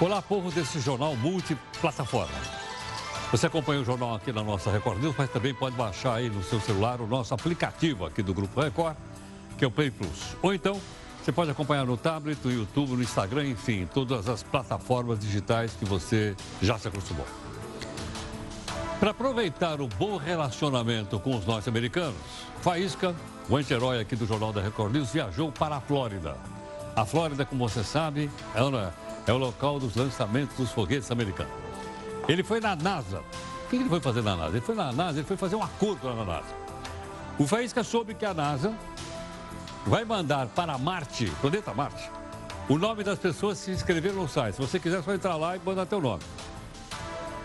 Olá, povo desse jornal multiplataforma. Você acompanha o jornal aqui na nossa Record News, mas também pode baixar aí no seu celular o nosso aplicativo aqui do Grupo Record, que é o Play Plus. Ou então, você pode acompanhar no tablet, no YouTube, no Instagram, enfim, todas as plataformas digitais que você já se acostumou. Para aproveitar o bom relacionamento com os norte-americanos, Faísca, o anti-herói aqui do Jornal da Record News, viajou para a Flórida. A Flórida, como você sabe, é, uma, é o local dos lançamentos dos foguetes americanos. Ele foi na NASA. O que ele foi fazer na NASA? Ele foi na NASA, ele foi fazer um acordo lá na NASA. O Faísca soube que a NASA vai mandar para Marte, planeta Marte, o nome das pessoas se inscreveram no site. Se você quiser, é só entrar lá e mandar teu nome.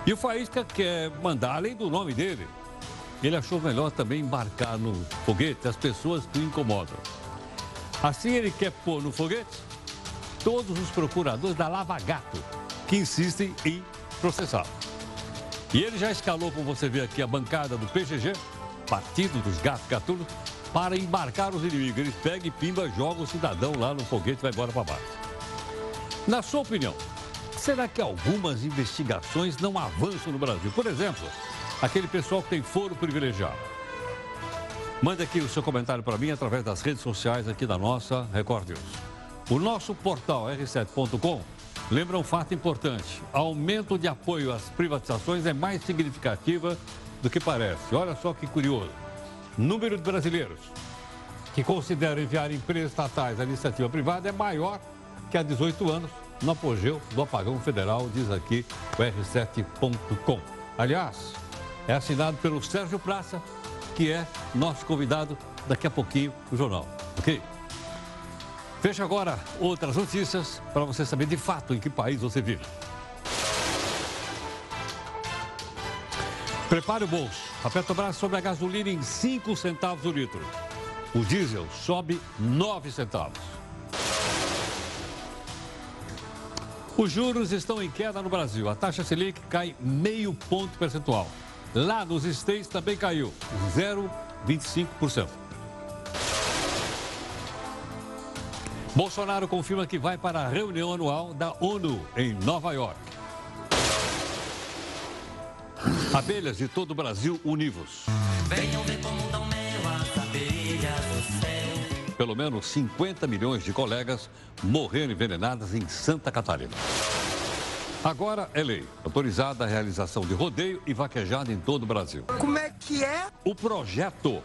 E o Faísca quer mandar, além do nome dele, ele achou melhor também embarcar no foguete as pessoas que o incomodam. Assim ele quer pôr no foguete todos os procuradores da Lava Gato que insistem em processá-lo. E ele já escalou, como você vê aqui, a bancada do PGG, Partido dos Gatos Gatunos, para embarcar os inimigos. Eles pegam e pimba, jogam o cidadão lá no foguete e vai embora para baixo. Na sua opinião, será que algumas investigações não avançam no Brasil? Por exemplo, aquele pessoal que tem foro privilegiado. Mande aqui o seu comentário para mim através das redes sociais aqui da nossa Record News. O nosso portal r7.com lembra um fato importante. Aumento de apoio às privatizações é mais significativa do que parece. Olha só que curioso. Número de brasileiros que consideram enviar empresas estatais à iniciativa privada é maior que há 18 anos, no apogeu do apagão federal, diz aqui o r7.com. Aliás, é assinado pelo Sérgio Praça, que é nosso convidado daqui a pouquinho no jornal, ok? Veja agora outras notícias para você saber de fato em que país você vive. Prepare o bolso. A Petrobras sobe a gasolina em 5 centavos o litro. O diesel sobe 9 centavos. Os juros estão em queda no Brasil. A taxa Selic cai meio ponto percentual. Lá nos States também caiu 0,25%. Bolsonaro confirma que vai para a reunião anual da ONU em Nova York. Abelhas de todo o Brasil univos. Venham ver como dão mel as abelhas do céu. Pelo menos 50 milhões de colegas morreram envenenadas em Santa Catarina. Agora é lei. Autorizada a realização de rodeio e vaquejada em todo o Brasil. Como é que é? O projeto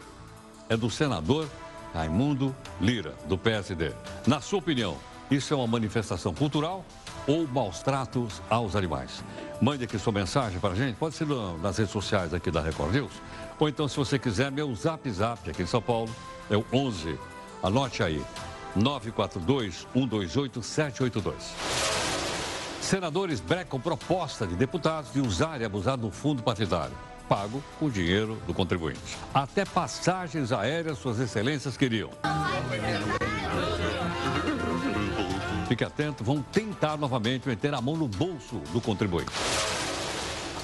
é do senador Raimundo Lira, do PSD. Na sua opinião, isso é uma manifestação cultural ou maus tratos aos animais? Mande aqui sua mensagem para a gente, pode ser nas redes sociais aqui da Record News, ou então, se você quiser, meu zap zap aqui em São Paulo é o 11, anote aí, 942 128 782. Senadores brecam proposta de deputados de usar e abusar do fundo partidário, pago com dinheiro do contribuinte. Até passagens aéreas suas excelências queriam. Fique atento, vão tentar novamente meter a mão no bolso do contribuinte.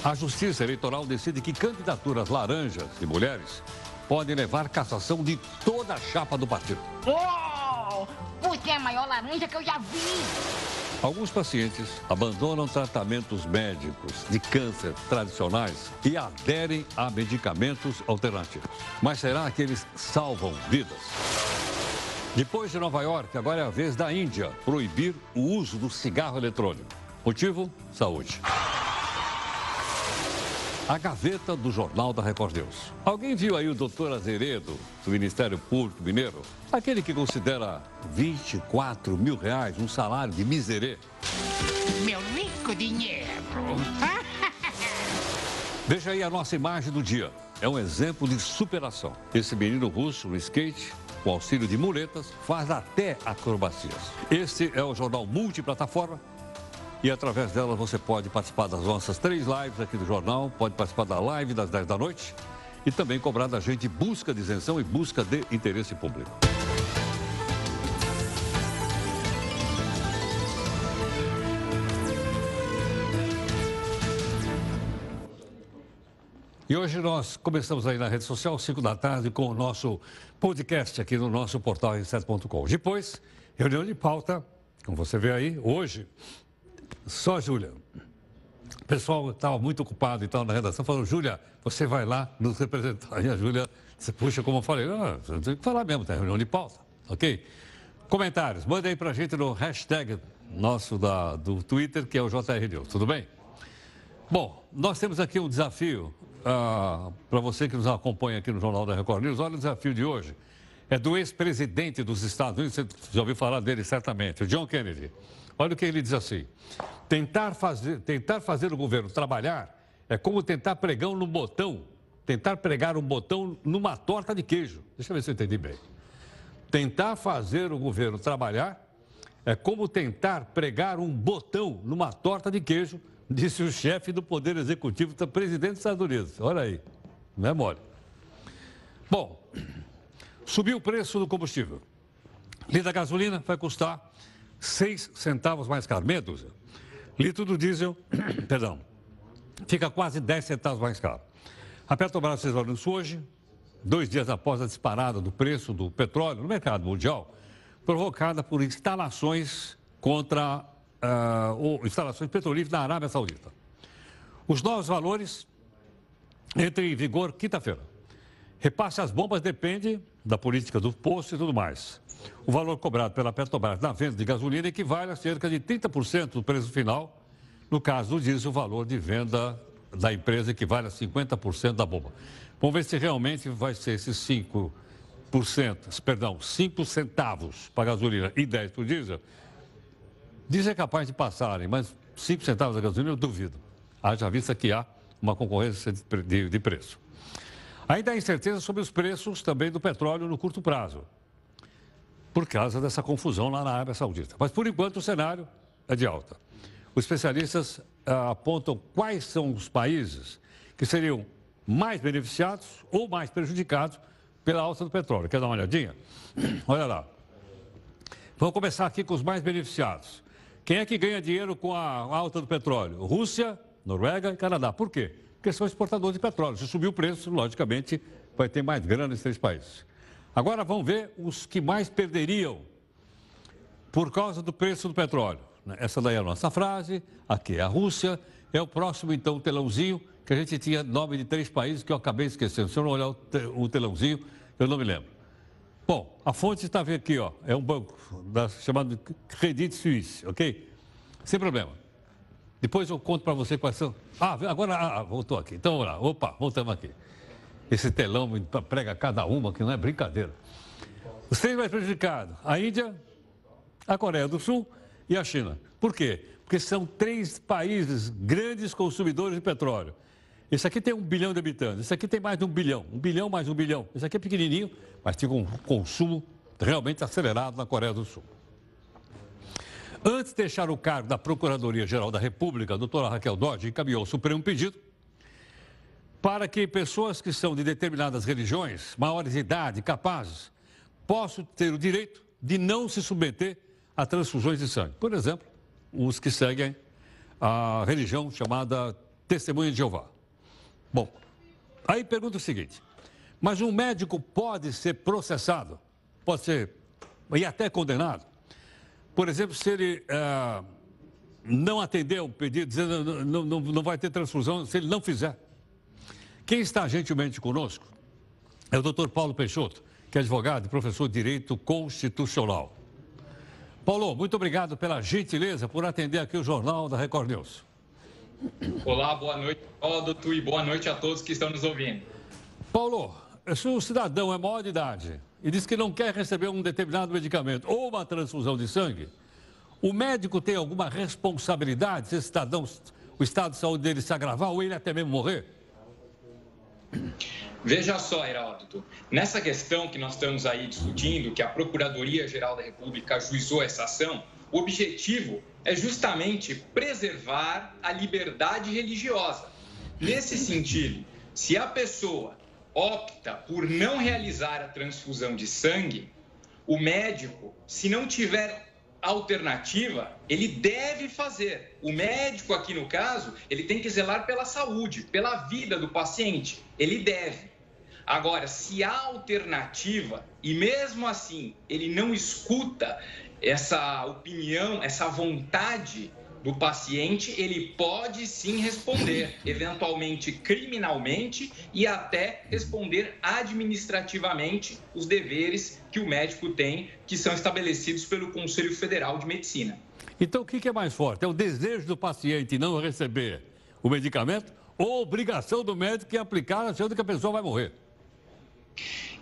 A Justiça Eleitoral decide que candidaturas laranjas e mulheres podem levar cassação de toda a chapa do partido. Oh, você é a maior laranja que eu já vi! Alguns pacientes abandonam tratamentos médicos de câncer tradicionais e aderem a medicamentos alternativos. Mas será que eles salvam vidas? Depois de Nova York, agora é a vez da Índia proibir o uso do cigarro eletrônico. Motivo? Saúde. A gaveta do Jornal da Record News. Alguém viu aí o doutor Azeredo, do Ministério Público Mineiro? Aquele que considera 24 mil reais um salário de miserê. Meu rico dinheiro. Veja aí a nossa imagem do dia. É um exemplo de superação. Esse menino russo no skate, com auxílio de muletas, faz até acrobacias. Este é o jornal multiplataforma e através dela você pode participar das nossas três lives aqui do jornal, pode participar da live das 10 da noite e também cobrar da gente busca de isenção e busca de interesse público. E hoje nós começamos aí na rede social, 5 da tarde, com o nosso podcast aqui no nosso portal r7.com. Depois, reunião de pauta, como você vê aí, hoje, Só Júlia. O pessoal estava muito ocupado e tal na redação, falou, Júlia, você vai lá nos representar. E a Júlia, você puxa, como eu falei, ah, tem que falar mesmo, tem reunião de pauta, ok? Comentários, manda aí pra gente no hashtag nosso da, do Twitter, que é o JR News, tudo bem? Bom, nós temos aqui um desafio ah, para você que nos acompanha aqui no Jornal da Record News. Olha o desafio de hoje. É do ex-presidente dos Estados Unidos, você já ouviu falar dele certamente, o John Kennedy. Olha o que ele diz assim: tentar fazer, tentar fazer o governo trabalhar é como tentar pregar um botão, tentar pregar um botão numa torta de queijo. Deixa eu ver se eu entendi bem. Tentar fazer o governo trabalhar é como tentar pregar um botão numa torta de queijo, disse o chefe do Poder Executivo do presidente dos Estados Unidos. Olha aí, não é mole. Bom, Subiu o preço do combustível. Litro da gasolina vai custar 6 centavos mais caro, meia dúzia. Litro do diesel, perdão, fica quase 10 centavos mais caro. A Petrobras fez anúncio hoje, dois dias após a disparada do preço do petróleo no mercado mundial, provocada por instalações contra uh, ou instalações petrolíferas na Arábia Saudita. Os novos valores entram em vigor quinta-feira. Repasse às bombas depende da política do posto e tudo mais. O valor cobrado pela Petrobras na venda de gasolina equivale a cerca de 30% do preço final. No caso do diesel, o valor de venda da empresa equivale a 50% da bomba. Vamos ver se realmente vai ser esses 5%, perdão, 5 centavos para gasolina e 10 para o diesel. Diesel é capaz de passarem, mas 5 centavos da gasolina eu duvido. Haja vista que há uma concorrência de preço. Ainda há incerteza sobre os preços também do petróleo no curto prazo, por causa dessa confusão lá na Arábia Saudita. Mas, por enquanto, o cenário é de alta. Os especialistas ah, apontam quais são os países que seriam mais beneficiados ou mais prejudicados pela alta do petróleo. Quer dar uma olhadinha? Olha lá. Vamos começar aqui com os mais beneficiados. Quem é que ganha dinheiro com a alta do petróleo? Rússia, Noruega e Canadá. Por quê? Porque são exportadores de petróleo. Se subir o preço, logicamente, vai ter mais grana nesses três países. Agora vamos ver os que mais perderiam por causa do preço do petróleo. Essa daí é a nossa frase, aqui é a Rússia, é o próximo, então, telãozinho, que a gente tinha nome de três países que eu acabei esquecendo. Se eu não olhar o, telãozinho, eu não me lembro. Bom, a fonte está aqui, ó, é um banco da, chamado Credit Suisse, ok? Sem problema. Depois eu conto para você quais são. Ah, agora ah, voltou aqui. Então vamos lá. Opa, voltamos aqui. Esse telão prega cada uma, que não é brincadeira. Os três mais prejudicados: a Índia, a Coreia do Sul e a China. Por quê? Porque são três países grandes consumidores de petróleo. Esse aqui tem um bilhão de habitantes, esse aqui tem mais de um bilhão, um bilhão mais um bilhão. Esse aqui é pequenininho, mas tem um consumo realmente acelerado na Coreia do Sul. Antes de deixar o cargo da Procuradoria-Geral da República, a doutora Raquel Dodge encaminhou ao Supremo pedido para que pessoas que são de determinadas religiões, maiores de idade, capazes, possam ter o direito de não se submeter a transfusões de sangue. Por exemplo, os que seguem a religião chamada Testemunha de Jeová. Bom, aí pergunta o seguinte: mas um médico pode ser processado, pode ser e até condenado por exemplo, se ele é, não atender o pedido, dizendo não, não, não vai ter transfusão, se ele não fizer. Quem está gentilmente conosco é o doutor Paulo Peixoto, que é advogado e professor de Direito Constitucional. Paulo, muito obrigado pela gentileza por atender aqui o Jornal da Record News. Olá, boa noite, Ódoto, e boa noite a todos que estão nos ouvindo. Paulo, se o cidadão é maior de idade e diz que não quer receber um determinado medicamento ou uma transfusão de sangue, o médico tem alguma responsabilidade se esse cidadão, o estado de saúde dele se agravar ou ele até mesmo morrer? Veja só, Heraldo, nessa questão que nós estamos aí discutindo, que a Procuradoria-Geral da República ajuizou essa ação, o objetivo é justamente preservar a liberdade religiosa. Nesse sentido, se a pessoa opta por não realizar a transfusão de sangue, o médico, se não tiver alternativa, ele deve fazer. O médico, aqui no caso, ele tem que zelar pela saúde, pela vida do paciente. Ele deve. Agora, se há alternativa e mesmo assim ele não escuta essa opinião, essa vontade do paciente, ele pode sim responder, eventualmente criminalmente e até responder administrativamente os deveres que o médico tem, que são estabelecidos pelo Conselho Federal de Medicina. Então, o que é mais forte? É o desejo do paciente não receber o medicamento ou a obrigação do médico em aplicar achando que a pessoa vai morrer?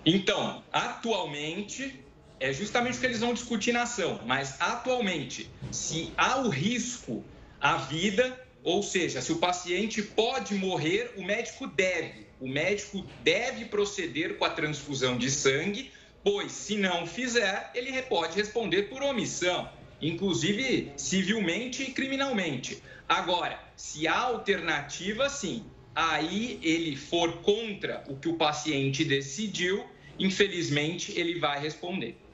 Então, atualmente, é justamente o que eles vão discutir na ação. Mas atualmente, se há o risco à vida, ou seja, se o paciente pode morrer, o médico deve. O médico deve proceder com a transfusão de sangue, pois se não fizer, ele pode responder por omissão, inclusive civilmente e criminalmente. Agora, se há alternativa, sim, aí ele for contra o que o paciente decidiu, infelizmente ele vai responder.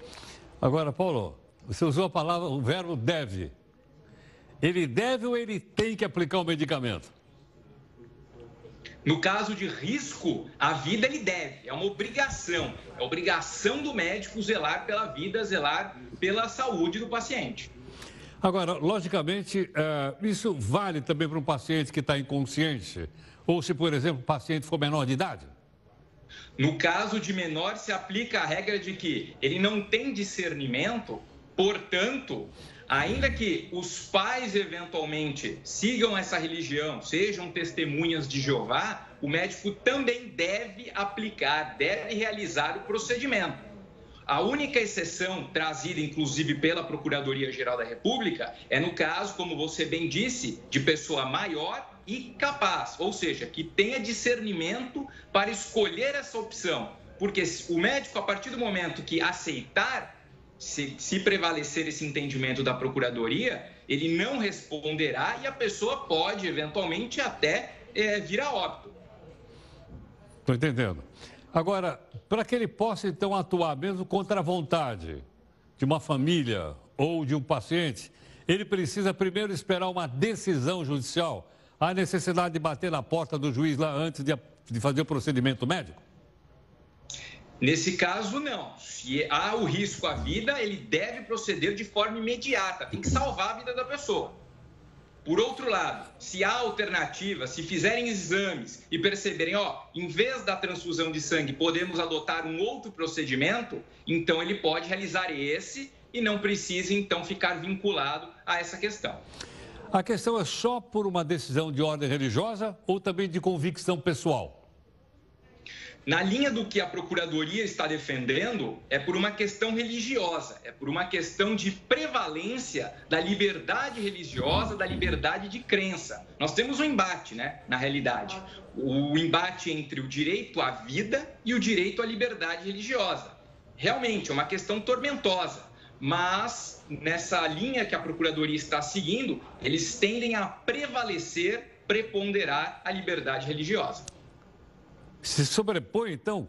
Agora, Paulo, você usou a palavra, o verbo deve. Ele deve ou ele tem que aplicar o medicamento? No caso de risco, a vida ele deve, é uma obrigação. É obrigação do médico zelar pela vida, zelar pela saúde do paciente. Agora, logicamente, é, isso vale também para um paciente que está inconsciente, ou se, por exemplo, o paciente for menor de idade? No caso de menor, se aplica a regra de que ele não tem discernimento, portanto, ainda que os pais eventualmente sigam essa religião, sejam testemunhas de Jeová, o médico também deve aplicar, deve realizar o procedimento. A única exceção trazida, inclusive, pela Procuradoria-Geral da República é no caso, como você bem disse, de pessoa maior e capaz, ou seja, que tenha discernimento para escolher essa opção. Porque o médico, a partir do momento que aceitar, se, se prevalecer esse entendimento da procuradoria, ele não responderá e a pessoa pode, eventualmente, até é, vir a óbito. Estou entendendo. Agora, para que ele possa, então, atuar mesmo contra a vontade de uma família ou de um paciente, ele precisa primeiro esperar uma decisão judicial Há necessidade de bater na porta do juiz lá antes de, de fazer o procedimento médico? Nesse caso, não. Se há o risco à vida, ele deve proceder de forma imediata, tem que salvar a vida da pessoa. Por outro lado, se há alternativa, se fizerem exames e perceberem, ó, em vez da transfusão de sangue, podemos adotar um outro procedimento, então ele pode realizar esse e não precisa então ficar vinculado a essa questão. A questão é só por uma decisão de ordem religiosa ou também de convicção pessoal? Na linha do que a Procuradoria está defendendo, é por uma questão religiosa, é por uma questão de prevalência da liberdade religiosa, da liberdade de crença. Nós temos um embate, né, na realidade. O embate entre o direito à vida e o direito à liberdade religiosa. Realmente, é uma questão tormentosa mas nessa linha que a Procuradoria está seguindo, eles tendem a prevalecer, preponderar a liberdade religiosa. Se sobrepõe, então,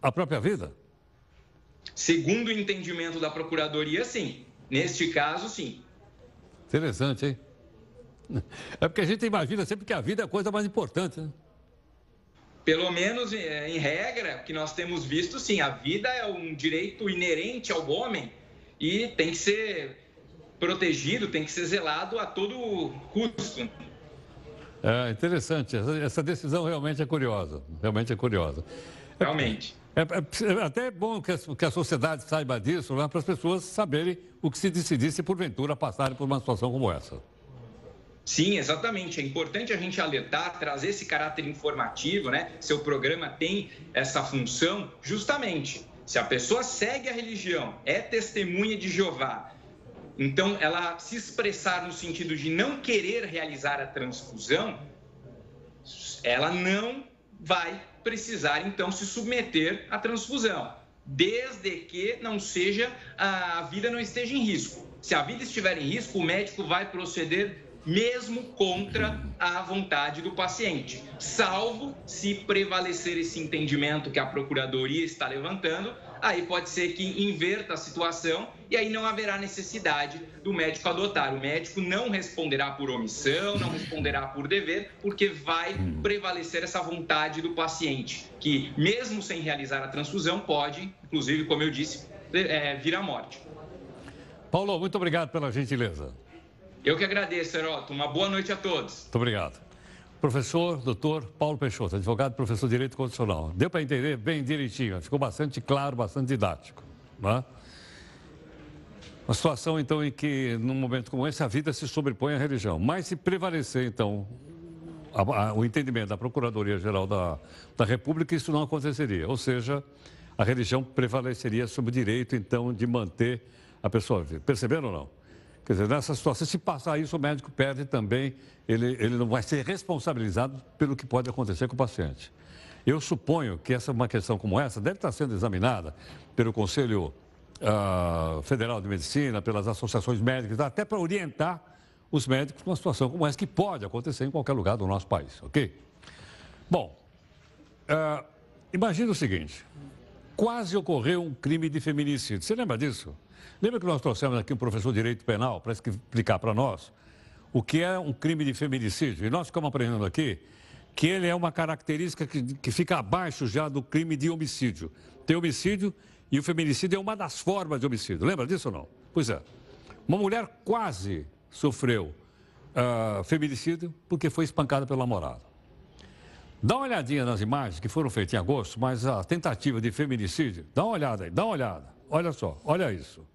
a própria vida? Segundo o entendimento da Procuradoria, sim. Neste caso, sim. Interessante, hein? É porque a gente imagina sempre que a vida é a coisa mais importante, né? Pelo menos é, em regra, que nós temos visto, sim, a vida é um direito inerente ao homem e tem que ser protegido, tem que ser zelado a todo custo. É interessante, essa decisão realmente é curiosa, realmente é curiosa. Realmente. É, é, é até bom que a, que a, sociedade saiba disso, né, para as pessoas saberem o que se decidisse porventura passarem por uma situação como essa. Sim, exatamente. É importante a gente alertar, trazer esse caráter informativo, né? Seu programa tem essa função justamente se a pessoa segue a religião, é testemunha de Jeová, então ela se expressar no sentido de não querer realizar a transfusão, ela não vai precisar então se submeter à transfusão, desde que não seja a vida não esteja em risco. Se a vida estiver em risco, o médico vai proceder mesmo contra a vontade do paciente, salvo se prevalecer esse entendimento que a procuradoria está levantando, aí pode ser que inverta a situação e aí não haverá necessidade do médico adotar. O médico não responderá por omissão, não responderá por dever, porque vai prevalecer essa vontade do paciente, que mesmo sem realizar a transfusão pode, inclusive, como eu disse, é, vir à morte. Paulo, muito obrigado pela gentileza. Eu que agradeço, Heroto. Uma boa noite a todos. Muito obrigado. Professor, doutor Paulo Peixoto, advogado, professor de Direito Constitucional. Deu para entender bem direitinho, ficou bastante claro, bastante didático. Né? Uma situação, então, em que, num momento como esse, a vida se sobrepõe à religião. Mas se prevalecer, então, a, a, o entendimento da Procuradoria-Geral da, da República, isso não aconteceria. Ou seja, a religião prevaleceria sobre o direito, então, de manter a pessoa viva. Perceberam ou não? Quer dizer, nessa situação, se passar isso, o médico perde também, ele, ele não vai ser responsabilizado pelo que pode acontecer com o paciente. Eu suponho que essa uma questão como essa deve estar sendo examinada pelo Conselho uh, Federal de Medicina, pelas associações médicas, até para orientar os médicos numa situação como essa, que pode acontecer em qualquer lugar do nosso país, ok? Bom, uh, imagine o seguinte: quase ocorreu um crime de feminicídio. Você lembra disso? Lembra que nós trouxemos aqui um professor de direito penal para explicar para nós o que é um crime de feminicídio? E nós ficamos aprendendo aqui que ele é uma característica que, que fica abaixo já do crime de homicídio. Tem homicídio e o feminicídio é uma das formas de homicídio. Lembra disso ou não? Pois é. Uma mulher quase sofreu uh, feminicídio porque foi espancada pelo namorado. Dá uma olhadinha nas imagens que foram feitas em agosto, mas a tentativa de feminicídio, dá uma olhada aí, dá uma olhada. Olha só, olha isso.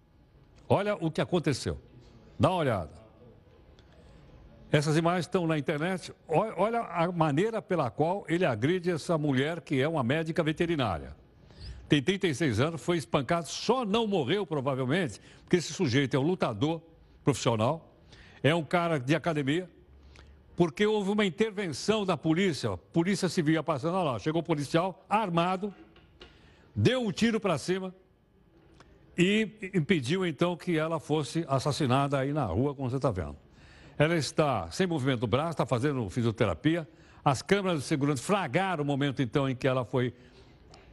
Olha o que aconteceu. Dá uma olhada. Essas imagens estão na internet. Olha a maneira pela qual ele agride essa mulher que é uma médica veterinária. Tem 36 anos, foi espancado, só não morreu provavelmente, porque esse sujeito é um lutador profissional, é um cara de academia, porque houve uma intervenção da polícia, polícia civil ia passando lá, chegou o policial armado, deu um tiro para cima e impediu então que ela fosse assassinada aí na rua, como você está vendo. Ela está sem movimento do braço, está fazendo fisioterapia. As câmeras de segurança flagraram o momento então em que ela foi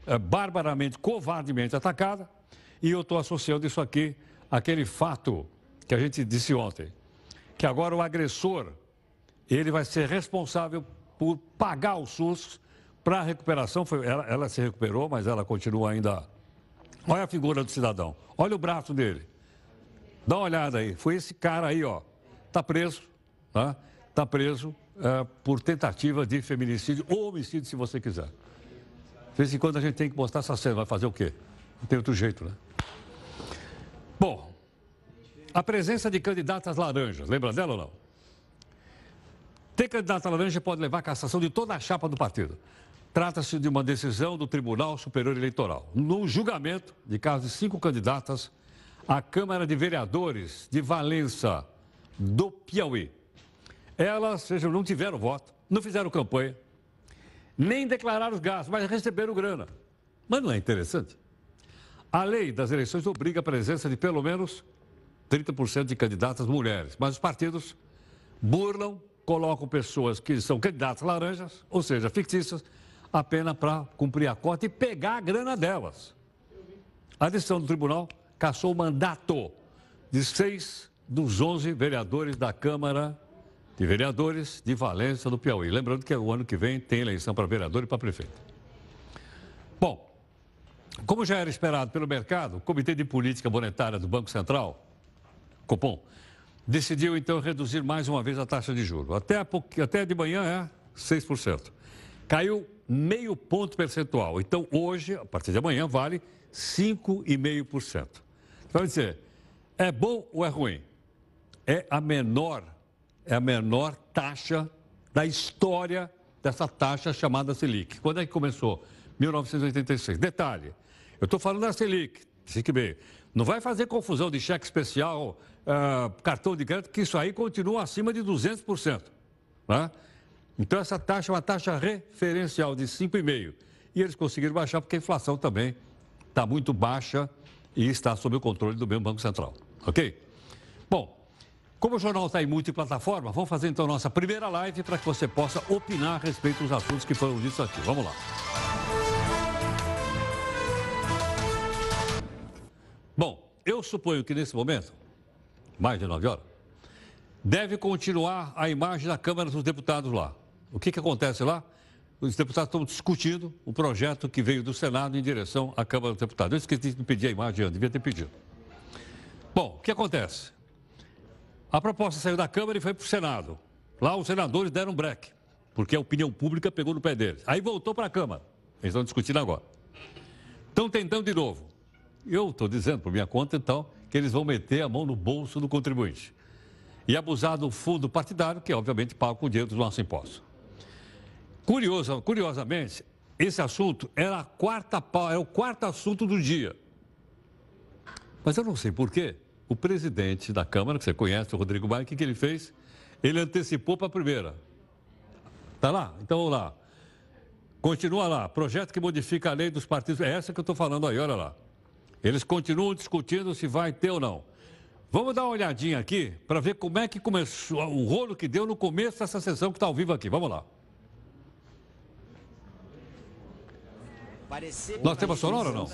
é, barbaramente, covardemente atacada. E eu estou associando isso aqui àquele fato que a gente disse ontem, que agora o agressor, ele vai ser responsável por pagar o SUS para a recuperação. Foi, ela, ela se recuperou, mas ela continua ainda. Olha a figura do cidadão, olha o braço dele. Dá uma olhada aí. Foi esse cara aí, ó. Está preso, tá? Está preso é, por tentativa de feminicídio ou homicídio, se você quiser. De vez em quando a gente tem que mostrar essa cena, vai fazer o quê? Não tem outro jeito, né? Bom, a presença de candidatas laranjas, lembra dela ou não? Ter candidata laranja pode levar à cassação de toda a chapa do partido. Trata-se de uma decisão do Tribunal Superior Eleitoral. No julgamento de casos de cinco candidatas à Câmara de Vereadores de Valença, do Piauí. Elas, seja, não tiveram voto, não fizeram campanha, nem declararam os gastos, mas receberam grana. Mas não é interessante? A lei das eleições obriga a presença de pelo menos 30% de candidatas mulheres. Mas os partidos burlam, colocam pessoas que são candidatas laranjas, ou seja, fictícias, apenas para cumprir a cota e pegar a grana delas. A decisão do tribunal cassou o mandato de seis dos 11 vereadores da Câmara de Vereadores de Valença, do Piauí. Lembrando que o ano que vem tem eleição para vereador e para prefeito. Bom, como já era esperado pelo mercado, o Comitê de Política Monetária do Banco Central Copom, decidiu então reduzir mais uma vez a taxa de juros. Até, até de manhã é 6%. Caiu meio ponto percentual. Então, hoje, a partir de amanhã, vale 5,5%. Então, dizer, é bom ou é ruim? É a menor, é a menor taxa da história dessa taxa chamada Selic. Quando é que começou? 1986. Detalhe, eu estou falando da Selic, fique bem. Não vai fazer confusão de cheque especial, uh, cartão de crédito, que isso aí continua acima de 200%. Né? Então, essa taxa é uma taxa referencial de 5,5%. E eles conseguiram baixar porque a inflação também está muito baixa e está sob o controle do mesmo Banco Central. Ok? Bom, como o jornal está em multiplataforma, vamos fazer então nossa primeira live para que você possa opinar a respeito dos assuntos que foram ditos aqui. Vamos lá. Bom, eu suponho que nesse momento, mais de nove horas, deve continuar a imagem da Câmara dos Deputados lá. O que, que acontece lá? Os deputados estão discutindo o projeto que veio do Senado em direção à Câmara dos Deputados. Eu esqueci de pedir a imagem, devia ter pedido. Bom, o que acontece? A proposta saiu da Câmara e foi para o Senado. Lá os senadores deram um break, porque a opinião pública pegou no pé deles. Aí voltou para a Câmara. Eles estão discutindo agora. Estão tentando de novo. Eu estou dizendo, por minha conta, então, que eles vão meter a mão no bolso do contribuinte. E abusar do fundo partidário, que obviamente paga o dinheiro dos nossos impostos. Curiosamente, esse assunto era, a quarta, era o quarto assunto do dia. Mas eu não sei porquê. O presidente da Câmara, que você conhece, o Rodrigo Maia, o que, que ele fez? Ele antecipou para a primeira. Está lá? Então vamos lá. Continua lá. Projeto que modifica a lei dos partidos. É essa que eu estou falando aí, olha lá. Eles continuam discutindo se vai ter ou não. Vamos dar uma olhadinha aqui para ver como é que começou, o rolo que deu no começo dessa sessão que está ao vivo aqui. Vamos lá. Nós temos sonora ou não?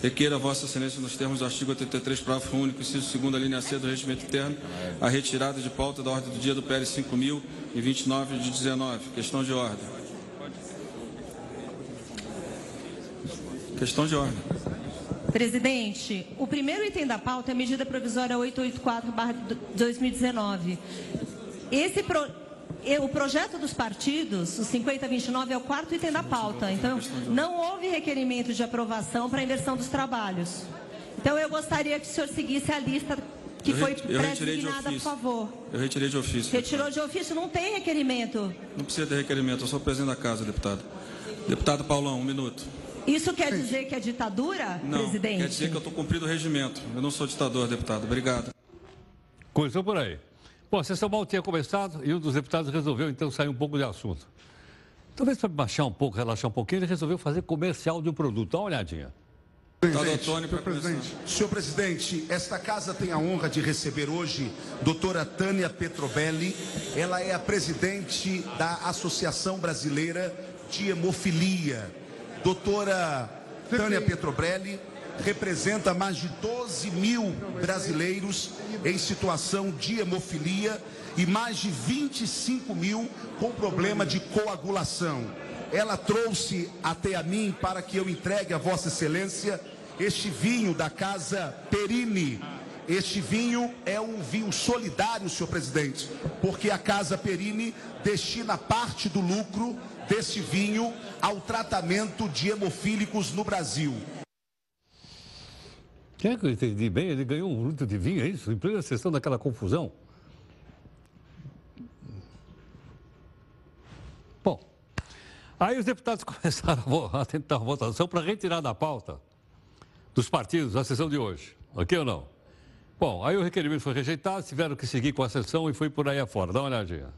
Requeira Vossa Excelência, nos termos do artigo 83, parágrafo único, inciso 2 linha C do regimento interno, a retirada de pauta da ordem do dia do PL 5.029 de 19. Questão de ordem. Questão de ordem. Presidente, o primeiro item da pauta é a medida provisória 884-2019. Esse pro o projeto dos partidos, o 5029, é o quarto item da pauta. Então, não houve requerimento de aprovação para a inversão dos trabalhos. Então, eu gostaria que o senhor seguisse a lista que foi pré-designada, por favor. Eu retirei de ofício. Retirou deputado. de ofício? Não tem requerimento. Não precisa de requerimento, eu sou presidente da casa, deputado. Deputado Paulão, um minuto. Isso quer dizer que é ditadura, não, presidente? quer dizer que eu estou cumprindo o regimento. Eu não sou ditador, deputado. Obrigado. Começou por aí. Bom, a sessão mal tinha começado e um dos deputados resolveu então sair um pouco de assunto. Talvez para baixar um pouco, relaxar um pouquinho, ele resolveu fazer comercial de um produto. Dá uma olhadinha. Presidente, senhor, presidente. senhor presidente, esta casa tem a honra de receber hoje doutora Tânia Petrobelli. Ela é a presidente da Associação Brasileira de Hemofilia. Doutora Tânia Petrobelli representa mais de 12 mil brasileiros em situação de hemofilia e mais de 25 mil com problema de coagulação. Ela trouxe até a mim para que eu entregue a Vossa Excelência este vinho da casa Perini. Este vinho é um vinho solidário, senhor presidente, porque a Casa Perini destina parte do lucro deste vinho ao tratamento de hemofílicos no Brasil. Quem é que eu entendi bem? Ele ganhou um litro de vinho, é isso? Em plena sessão daquela confusão. Bom, aí os deputados começaram a tentar a votação para retirar da pauta dos partidos a sessão de hoje. Ok ou não? Bom, aí o requerimento foi rejeitado, tiveram que seguir com a sessão e foi por aí afora. Dá uma olhadinha.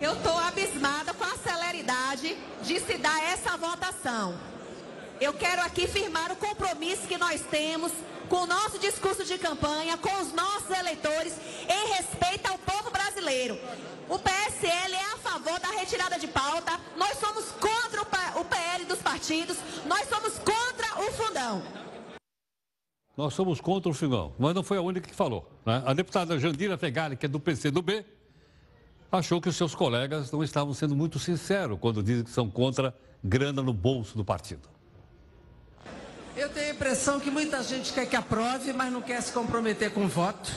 Eu estou abismada com a celeridade de se dar essa votação. Eu quero aqui firmar o compromisso que nós temos com o nosso discurso de campanha, com os nossos eleitores, em respeito ao povo brasileiro. O PSL é a favor da retirada de pauta, nós somos contra o PL dos partidos, nós somos contra o fundão. Nós somos contra o fundão, mas não foi a única que falou. Né? A deputada Jandira Fegali, que é do PCdoB, achou que os seus colegas não estavam sendo muito sinceros quando dizem que são contra grana no bolso do partido. Eu tenho a impressão que muita gente quer que aprove, mas não quer se comprometer com o voto.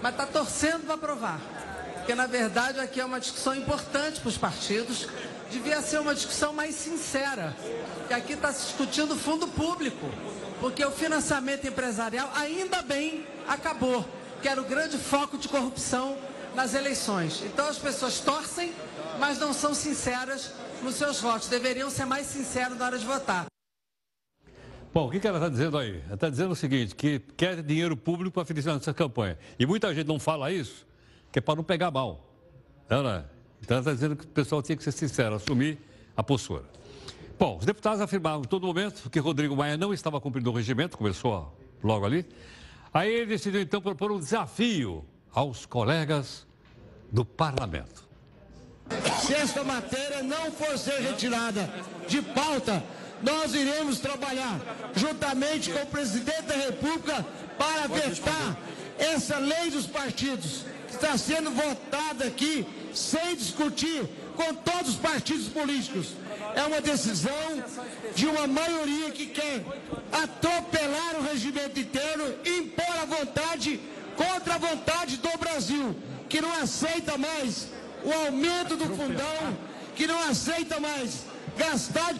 Mas está torcendo para aprovar. Porque, na verdade, aqui é uma discussão importante para os partidos. Devia ser uma discussão mais sincera. Que aqui está se discutindo fundo público. Porque o financiamento empresarial, ainda bem, acabou. Que era o grande foco de corrupção nas eleições. Então as pessoas torcem, mas não são sinceras nos seus votos. Deveriam ser mais sinceros na hora de votar. Bom, o que, ela está dizendo aí? Ela está dizendo o seguinte, que quer dinheiro público para financiar essa campanha. E muita gente não fala isso, que é para não pegar mal. Não é? Então ela está dizendo que o pessoal tinha que ser sincero, assumir a postura. Bom, os deputados afirmavam em todo momento que Rodrigo Maia não estava cumprindo o regimento, começou logo ali. Aí ele decidiu então propor um desafio aos colegas do parlamento. Se esta matéria não for ser retirada de pauta, nós iremos trabalhar juntamente com o presidente da República para vetar essa lei dos partidos, que está sendo votada aqui sem discutir com todos os partidos políticos. É uma decisão de uma maioria que quer atropelar o regimento interno, impor a vontade contra a vontade do Brasil, que não aceita mais o aumento do fundão, que não aceita mais gastar.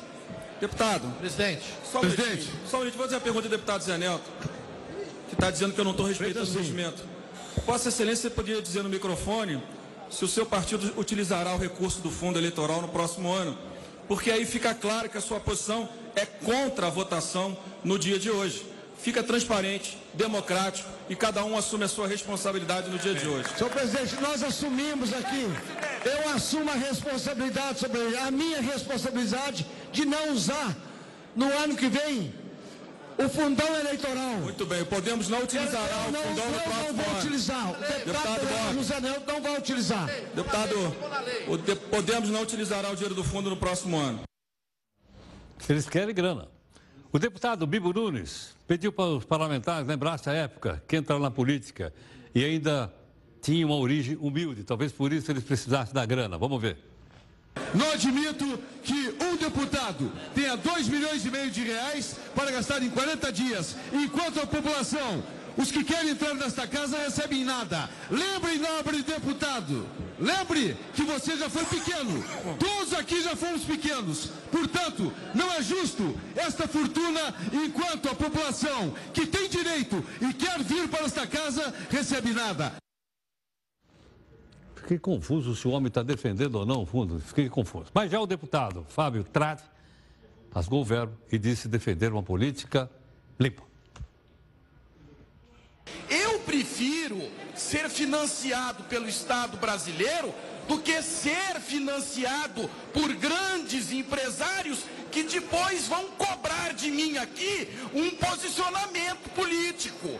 Deputado. Presidente. Só um Presidente. Só um minuto. Vou fazer a pergunta do deputado Zé Neto, que está dizendo que eu não estou respeitando o regimento. Vossa Excelência, você poderia dizer no microfone se o seu partido utilizará o recurso do fundo eleitoral no próximo ano? Porque aí fica claro que a sua posição é contra a votação no dia de hoje. Fica transparente, democrático e cada um assume a sua responsabilidade no dia de hoje. Senhor presidente, nós assumimos aqui, eu assumo a responsabilidade sobre a minha responsabilidade de não usar no ano que vem o fundão eleitoral. Muito bem, podemos não utilizar o não, fundão não, no próximo não vou ano. utilizar. O deputado, Deputado Borges. José Nelson não vai utilizar. Deputado, o de- podemos não utilizar o dinheiro do fundo no próximo ano. Eles querem grana. O deputado Bibo Nunes pediu para os parlamentares lembrar-se a época que entraram na política e ainda tinha uma origem humilde. Talvez por isso eles precisassem da grana. Vamos ver. Não admito que um deputado tenha 2 milhões e meio de reais para gastar em 40 dias, enquanto a população, os que querem entrar nesta casa, recebem nada. Lembre, nobre deputado, lembre que você já foi pequeno. Todos aqui já fomos pequenos. Portanto, não é justo esta fortuna enquanto a população que tem direito e quer vir para esta casa recebe nada. Fiquei confuso se o homem está defendendo ou não o fundo. Fiquei confuso. Mas já o deputado Fábio Trave rasgou o verbo e disse defender uma política limpa. Eu prefiro ser financiado pelo Estado brasileiro do que ser financiado por grandes empresários que depois vão cobrar de mim aqui um posicionamento político.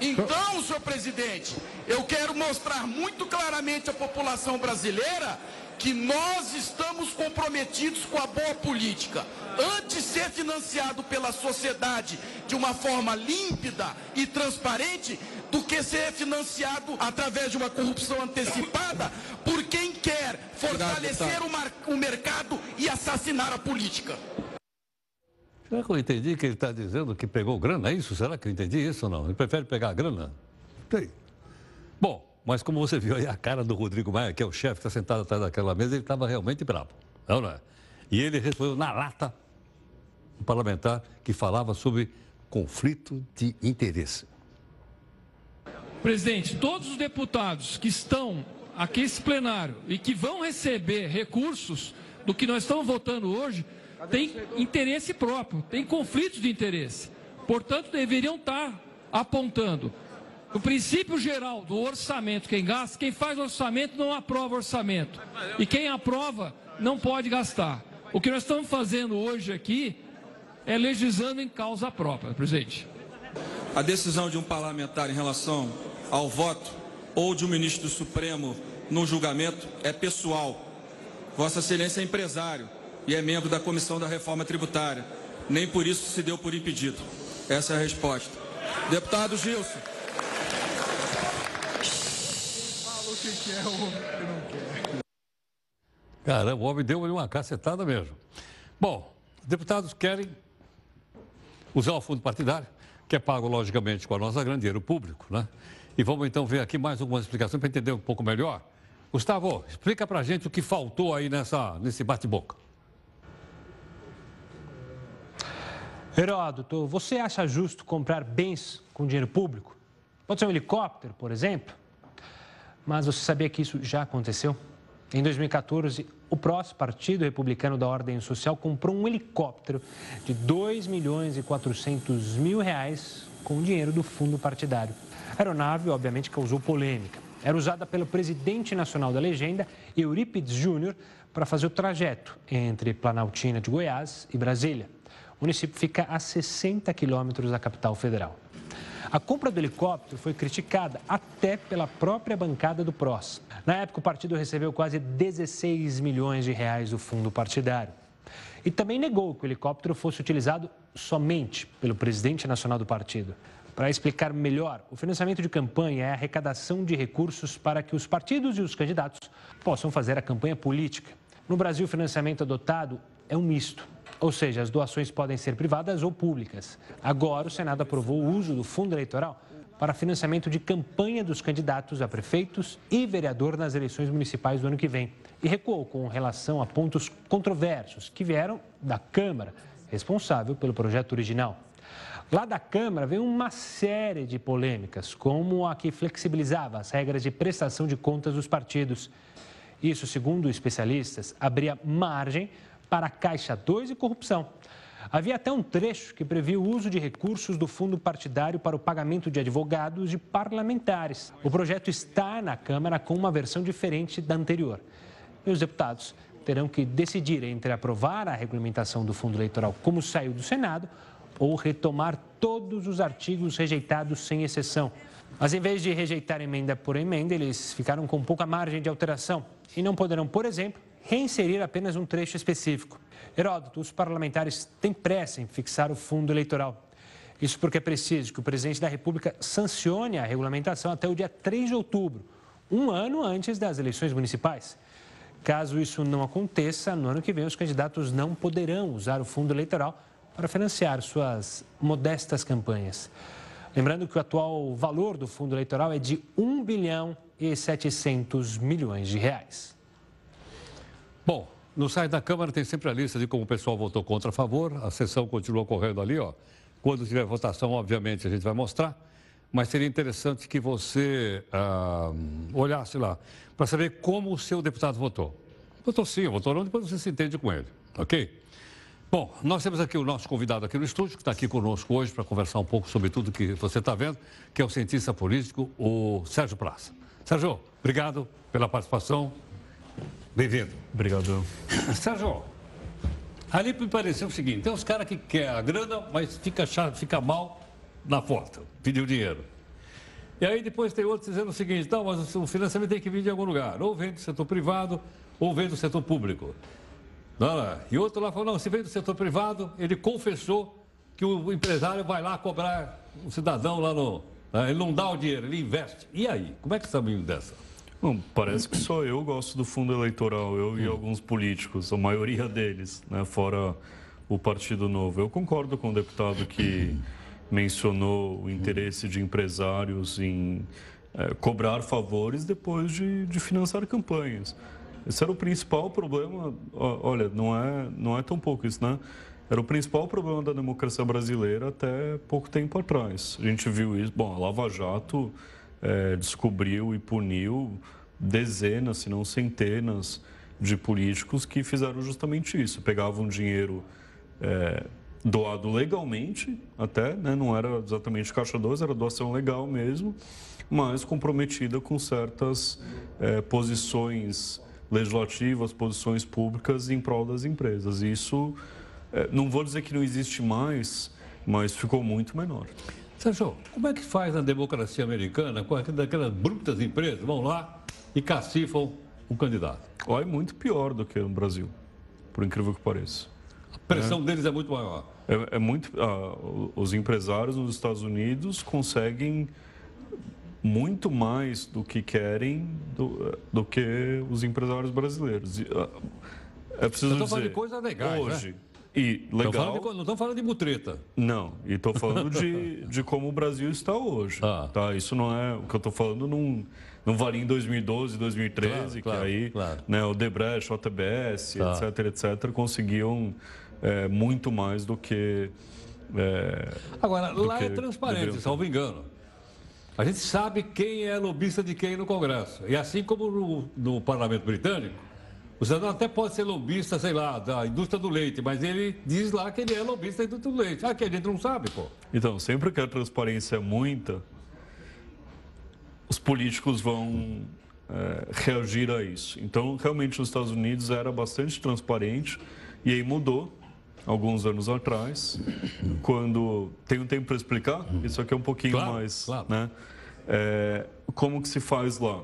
Então, senhor presidente, eu quero mostrar muito claramente à população brasileira que nós estamos comprometidos com a boa política. Antes ser financiado pela sociedade de uma forma límpida e transparente, do que ser financiado através de uma corrupção antecipada por quem quer fortalecer o, mar- o mercado e assassinar a política. Será que eu entendi que ele está dizendo que pegou grana? É isso? Será que eu entendi isso ou não? Ele prefere pegar a grana? Tem. Bom, mas como você viu aí a cara do Rodrigo Maia, que é o chefe que está sentado atrás daquela mesa, ele estava realmente bravo. Não, não é? E ele respondeu na lata um parlamentar que falava sobre conflito de interesse. Presidente, todos os deputados que estão aqui nesse plenário e que vão receber recursos do que nós estamos votando hoje têm interesse próprio, têm conflitos de interesse. Portanto, deveriam estar apontando o princípio geral do orçamento, quem gasta, quem faz orçamento não aprova orçamento. E quem aprova não pode gastar. O que nós estamos fazendo hoje aqui é legislando em causa própria, presidente. A decisão de um parlamentar em relação ao voto ou de um ministro do Supremo num julgamento é pessoal. Vossa Excelência é empresário e é membro da Comissão da Reforma Tributária. Nem por isso se deu por impedido. Essa é a resposta. Deputado Gilson. Fala o que quer, o que não quer. Caramba, o homem deu uma cacetada mesmo. Bom, os deputados querem usar o fundo partidário, que é pago, logicamente, com a nossa grande dinheiro público, né? E vamos então ver aqui mais algumas explicações para entender um pouco melhor. Gustavo, explica pra gente o que faltou aí nessa, nesse bate-boca. Heródoto, você acha justo comprar bens com dinheiro público? Pode ser um helicóptero, por exemplo? Mas você sabia que isso já aconteceu? Em 2014, o PROS, Partido Republicano da Ordem Social, comprou um helicóptero de 2 milhões e 400 mil reais com dinheiro do fundo partidário. A aeronave, obviamente, causou polêmica. Era usada pelo presidente nacional da legenda, Eurípides Júnior, para fazer o trajeto entre Planaltina de Goiás e Brasília. O município fica a 60 quilômetros da capital federal. A compra do helicóptero foi criticada até pela própria bancada do PROS. Na época, o partido recebeu quase 16 milhões de reais do fundo partidário. E também negou que o helicóptero fosse utilizado somente pelo presidente nacional do partido. Para explicar melhor, o financiamento de campanha é a arrecadação de recursos para que os partidos e os candidatos possam fazer a campanha política. No Brasil, o financiamento adotado é um misto, ou seja, as doações podem ser privadas ou públicas. Agora, o Senado aprovou o uso do fundo eleitoral para financiamento de campanha dos candidatos a prefeitos e vereador nas eleições municipais do ano que vem. E recuou com relação a pontos controversos que vieram da Câmara, responsável pelo projeto original. Lá da Câmara veio uma série de polêmicas, como a que flexibilizava as regras de prestação de contas dos partidos. Isso, segundo especialistas, abria margem para a Caixa 2 e corrupção. Havia até um trecho que previa o uso de recursos do fundo partidário para o pagamento de advogados e parlamentares. O projeto está na Câmara com uma versão diferente da anterior. E os deputados terão que decidir entre aprovar a regulamentação do fundo eleitoral como saiu do Senado ou retomar todos os artigos rejeitados sem exceção. Mas em vez de rejeitar emenda por emenda, eles ficaram com pouca margem de alteração e não poderão, por exemplo, reinserir apenas um trecho específico. Heródoto, os parlamentares têm pressa em fixar o fundo eleitoral. Isso porque é preciso que o presidente da República sancione a regulamentação até o dia 3 de outubro, um ano antes das eleições municipais. Caso isso não aconteça, no ano que vem os candidatos não poderão usar o fundo eleitoral para financiar suas modestas campanhas. Lembrando que o atual valor do fundo eleitoral é de 1 bilhão e 700 milhões de reais. Bom, no site da Câmara tem sempre a lista de como o pessoal votou contra a favor. A sessão continua correndo ali, ó. Quando tiver votação, obviamente, a gente vai mostrar. Mas seria interessante que você ah, olhasse lá para saber como o seu deputado votou. Votou sim, votou não, depois você se entende com ele, ok? Bom, nós temos aqui o nosso convidado aqui no estúdio, que está aqui conosco hoje para conversar um pouco sobre tudo que você está vendo, que é o cientista político, o Sérgio Praça. Sérgio, obrigado pela participação. Bem-vindo. Obrigado. Sérgio, ali me pareceu o seguinte: tem uns caras que querem a grana, mas fica, chato, fica mal na foto, pediu dinheiro. E aí depois tem outros dizendo o seguinte: não, mas o financiamento tem que vir de algum lugar, ou vem do setor privado, ou vem do setor público. Não, e outro lá falou: não, se vem do setor privado, ele confessou que o empresário vai lá cobrar o cidadão lá no. Né, ele não dá o dinheiro, ele investe. E aí? Como é que estamos indo dessa? Bom, parece que só eu gosto do fundo eleitoral, eu e alguns políticos, a maioria deles, né, fora o Partido Novo. Eu concordo com o deputado que mencionou o interesse de empresários em é, cobrar favores depois de, de financiar campanhas. Esse era o principal problema, olha, não é, não é tão pouco isso, né? Era o principal problema da democracia brasileira até pouco tempo atrás. A gente viu isso, bom, a Lava Jato é, descobriu e puniu dezenas, se não centenas, de políticos que fizeram justamente isso. Pegavam dinheiro é, doado legalmente, até, né? não era exatamente caixa 2, era doação legal mesmo, mas comprometida com certas é, posições legislativas, posições públicas em prol das empresas. Isso, é, não vou dizer que não existe mais, mas ficou muito menor. Sérgio, como é que faz na democracia americana com aquelas brutas empresas vão lá e cacifam o candidato? Ou é muito pior do que no Brasil, por incrível que pareça. A pressão é. deles é muito maior. É, é muito. Ah, os empresários nos Estados Unidos conseguem muito mais do que querem do, do que os empresários brasileiros. Ah, é preciso dizer. falando de coisas legais, hoje, né? E legal. De, não estamos falando de mutreta. Não, e estou falando de, de como o Brasil está hoje. Ah. Tá? Isso não é. O que eu estou falando não, não valia em 2012, 2013, claro, que claro, aí claro. Né, o Debrecht, o JBS, tá. etc, etc, conseguiam é, muito mais do que. É, Agora, lá é transparente, salvo engano. A gente sabe quem é lobista de quem no Congresso. E assim como no, no Parlamento Britânico, o cidadão até pode ser lobista, sei lá, da indústria do leite, mas ele diz lá que ele é lobista da indústria do leite. Ah, que a gente não sabe, pô. Então, sempre que a transparência é muita, os políticos vão é, reagir a isso. Então, realmente, nos Estados Unidos era bastante transparente e aí mudou alguns anos atrás, quando tem um tempo para explicar. Isso aqui é um pouquinho claro, mais, claro. né? É, como que se faz lá?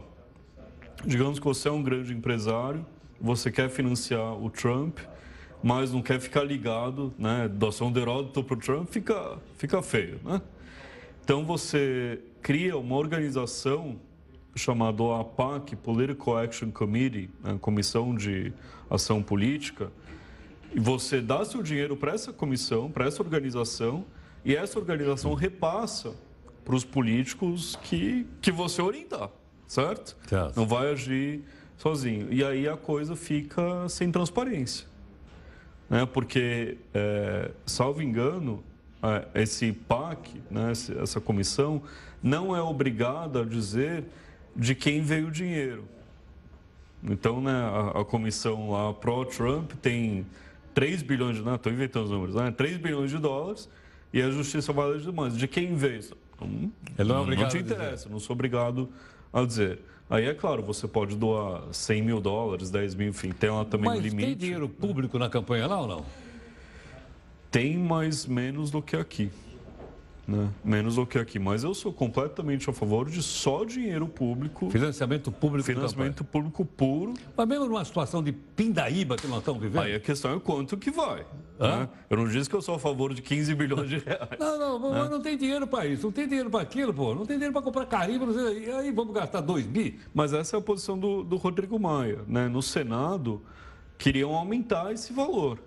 Digamos que você é um grande empresário você quer financiar o Trump, mas não quer ficar ligado, né? Doação de Heródoto para o Trump fica, fica feio, né? Então você cria uma organização chamada APAC, Political Action Committee, né? Comissão de Ação Política, e você dá seu dinheiro para essa comissão, para essa organização, e essa organização repassa para os políticos que, que você orientar, certo? Certo. Não vai agir sozinho. E aí a coisa fica sem transparência. Né? Porque, é, salvo engano, é, esse PAC, né, essa comissão, não é obrigada a dizer de quem veio o dinheiro. Então, né, a, a comissão lá pró-Trump tem 3 bilhões de... Não, estou inventando os números. Né? 3 bilhões de dólares e a justiça vai lá e. De quem veio? Não, Ele não é não obrigado te a dizer. interessa, não sou obrigado a dizer. Aí, é claro, você pode doar 100 mil dólares, 10 mil, enfim, tem lá também Mas um limite. tem dinheiro público na campanha lá ou não? Tem, mas menos do que aqui. Né? Menos do que aqui. Mas eu sou completamente a favor de só dinheiro público. Financiamento público. de Financiamento público puro. Mas mesmo numa situação de pindaíba que nós estamos vivendo. Aí a questão é quanto que vai. Né? Eu não disse que eu sou a favor de 15 bilhões de reais. Não, não, mas Né? não tem dinheiro para isso, não tem dinheiro para aquilo, pô. Não tem dinheiro para comprar carimbo, e aí vamos gastar 2 bi? Mas essa é a posição do, do Rodrigo Maia. Né? No Senado, queriam aumentar esse valor,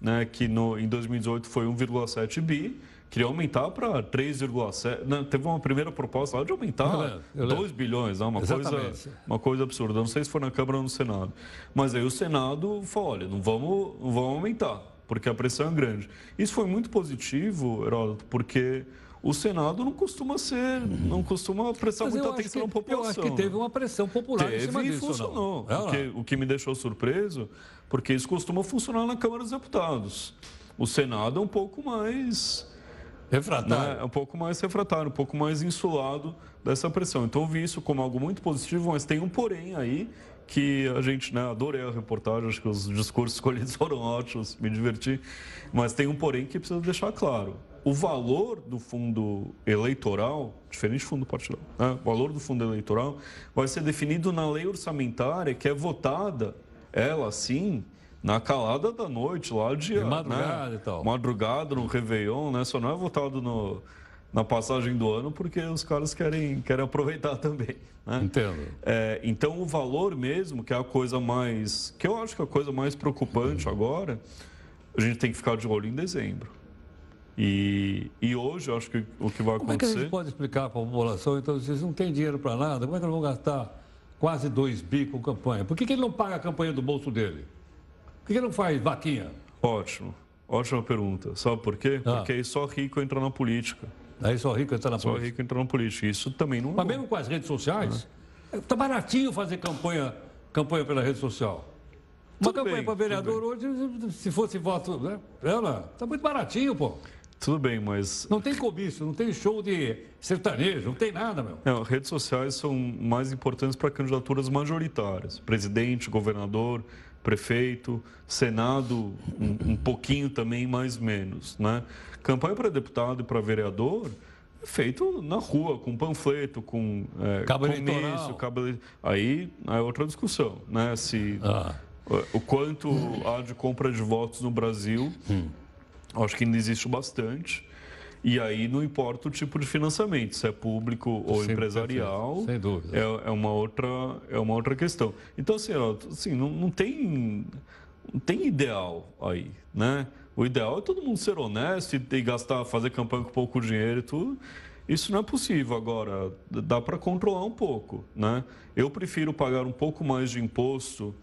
né? que no, em 2018 foi 1,7 bi, queriam aumentar para 3,7. Não, Teve uma primeira proposta lá de aumentar eu lembro. 2 bilhões, né? uma, coisa, uma coisa absurda. Não sei se foi na Câmara ou no Senado. Mas aí o Senado falou: olha, não vamos, não vamos aumentar, porque a pressão é grande. Isso foi muito positivo, Heródoto, porque. O Senado não costuma ser, não costuma prestar Mas muita atenção que- na população. Eu acho que teve uma pressão popular Teve em cima e disso, funcionou. não? É, O que, o que me deixou surpreso, porque isso costuma funcionar na Câmara dos Deputados. O Senado é um pouco mais. Refratário. né, um pouco mais refratário, um pouco mais insulado dessa pressão. Então eu vi isso como algo muito positivo, mas tem um porém aí que a gente, né, adorei a reportagem, acho que os discursos escolhidos foram ótimos, me diverti, mas tem um porém que precisa deixar claro. O valor do fundo eleitoral, diferente do fundo partidário, né, o valor do fundo eleitoral vai ser definido na lei orçamentária que é votada, ela sim, na calada da noite, lá de, De madrugada né, e tal. madrugada, no Réveillon, né? Só não é votado no, na passagem do ano porque os caras querem, querem aproveitar também. Né? Entendo. É, então, o valor mesmo, que é a coisa mais. que eu acho que é a coisa mais preocupante agora, a gente tem que ficar de olho em dezembro. E, e hoje, eu acho que o que vai Como é que a acontecer. gente pode explicar para a população, então, vocês não têm dinheiro para nada, como é que eles vão gastar quase 2 bi com campanha? Por que, que ele não paga a campanha do bolso dele? Por que, que não faz vaquinha? Ótimo. Ótima pergunta. Sabe por quê? Ah. Porque aí só rico entra na política. Aí só rico entra na Só política. rico entra na política. Isso também não é Mas mesmo com as redes sociais, está baratinho fazer campanha, campanha pela rede social. Uma Tudo campanha para vereador hoje, se fosse voto, né? Ela, tá muito baratinho, pô. Tudo bem, mas Não tem comício, não tem show de sertanejo, não tem nada, meu. Não, redes sociais são mais importantes para candidaturas majoritárias. Presidente, governador, prefeito, Senado, um, um pouquinho também, mais menos. Né? Campanha para deputado e para vereador é feito na rua, com panfleto, com é, Cabo comício, eleitoral. cabo Aí é outra discussão. Né? Se, Ah. o- O quanto há de compra de votos no Brasil, acho que ainda existe bastante. E aí não importa o tipo de financiamento, se é público ou Sempre empresarial, Sem dúvida. é, é uma outra é uma outra questão. Então assim, assim não, não tem não tem ideal aí, né? O ideal é todo mundo ser honesto e, e gastar, fazer campanha com pouco dinheiro e tudo. Isso não é possível agora. Dá para controlar um pouco, né? Eu prefiro pagar um pouco mais de imposto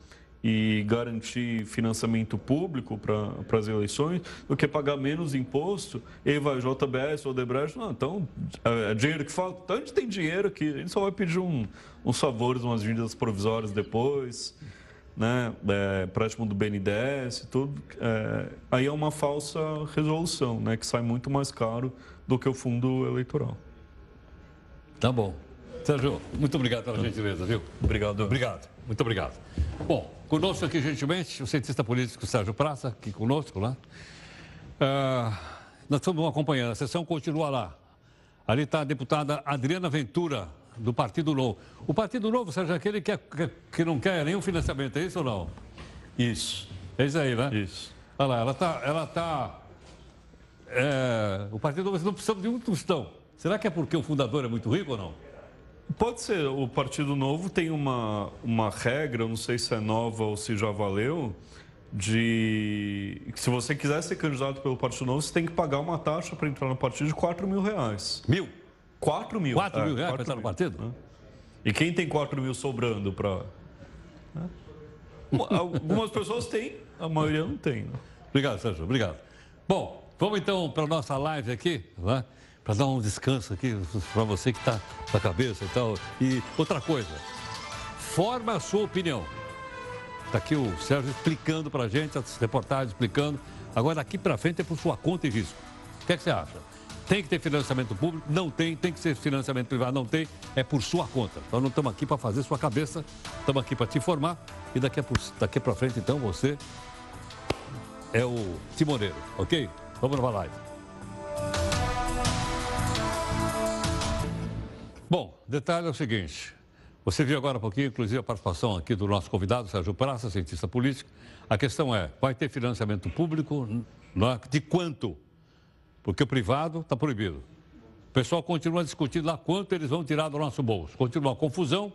e garantir financiamento público para as eleições do que pagar menos imposto e aí vai JBS ou Debrecht, não, então é, é dinheiro que falta, então a gente tem dinheiro aqui, a gente só vai pedir um, uns favores, umas medidas provisórias depois, né, é, empréstimo do BNDES tudo, é, aí é uma falsa resolução, né, que sai muito mais caro do que o fundo eleitoral. Tá bom. Sérgio, muito obrigado pela gentileza, viu? Obrigado. Obrigado, muito obrigado. Bom, conosco aqui, gentilmente, o cientista político Sérgio Praça, aqui conosco, né? Ah, nós estamos acompanhando, a sessão continua lá. Ali está a deputada Adriana Ventura, do Partido Novo. O Partido Novo, Sérgio, é aquele que, é- que não quer nenhum financiamento, é isso ou não? Isso. É isso aí, né? Isso. Olha lá, ela está. Ela tá, é, o Partido Novo não precisa de um tostão. Será que é porque o fundador é muito rico ou não? Pode ser. O Partido Novo tem uma, uma regra, eu não sei se é nova ou se já valeu, de que se você quiser ser candidato pelo Partido Novo, você tem que pagar uma taxa para entrar no partido de 4 mil reais. Mil? 4 mil. 4 mil É, reais quatro para entrar no mil. partido? E quem tem 4 mil sobrando para. Algumas pessoas têm, a maioria não tem. Né? Obrigado, Sérgio. Obrigado. Bom, vamos então para a nossa live aqui, né? Para dar um descanso aqui para você que está com a cabeça e tal. E outra coisa, forma a sua opinião. Está aqui o Sérgio explicando para a gente, as reportagens explicando. Agora, daqui para frente é por sua conta e risco. O que, é que você acha? Tem que ter financiamento público? Não tem. Tem que ser financiamento privado? Não tem. É por sua conta. Nós não estamos aqui para fazer sua cabeça, estamos aqui para te informar. E daqui, daqui para frente, então, você é o timoneiro, ok? Vamos numa live. Bom, detalhe é o seguinte. Você viu agora um pouquinho, inclusive, a participação aqui do nosso convidado, Sérgio Praça, cientista político. A questão é, vai ter financiamento público? Não é? De quanto? Porque o privado está proibido. O pessoal continua discutindo lá quanto eles vão tirar do nosso bolso. Continua a confusão,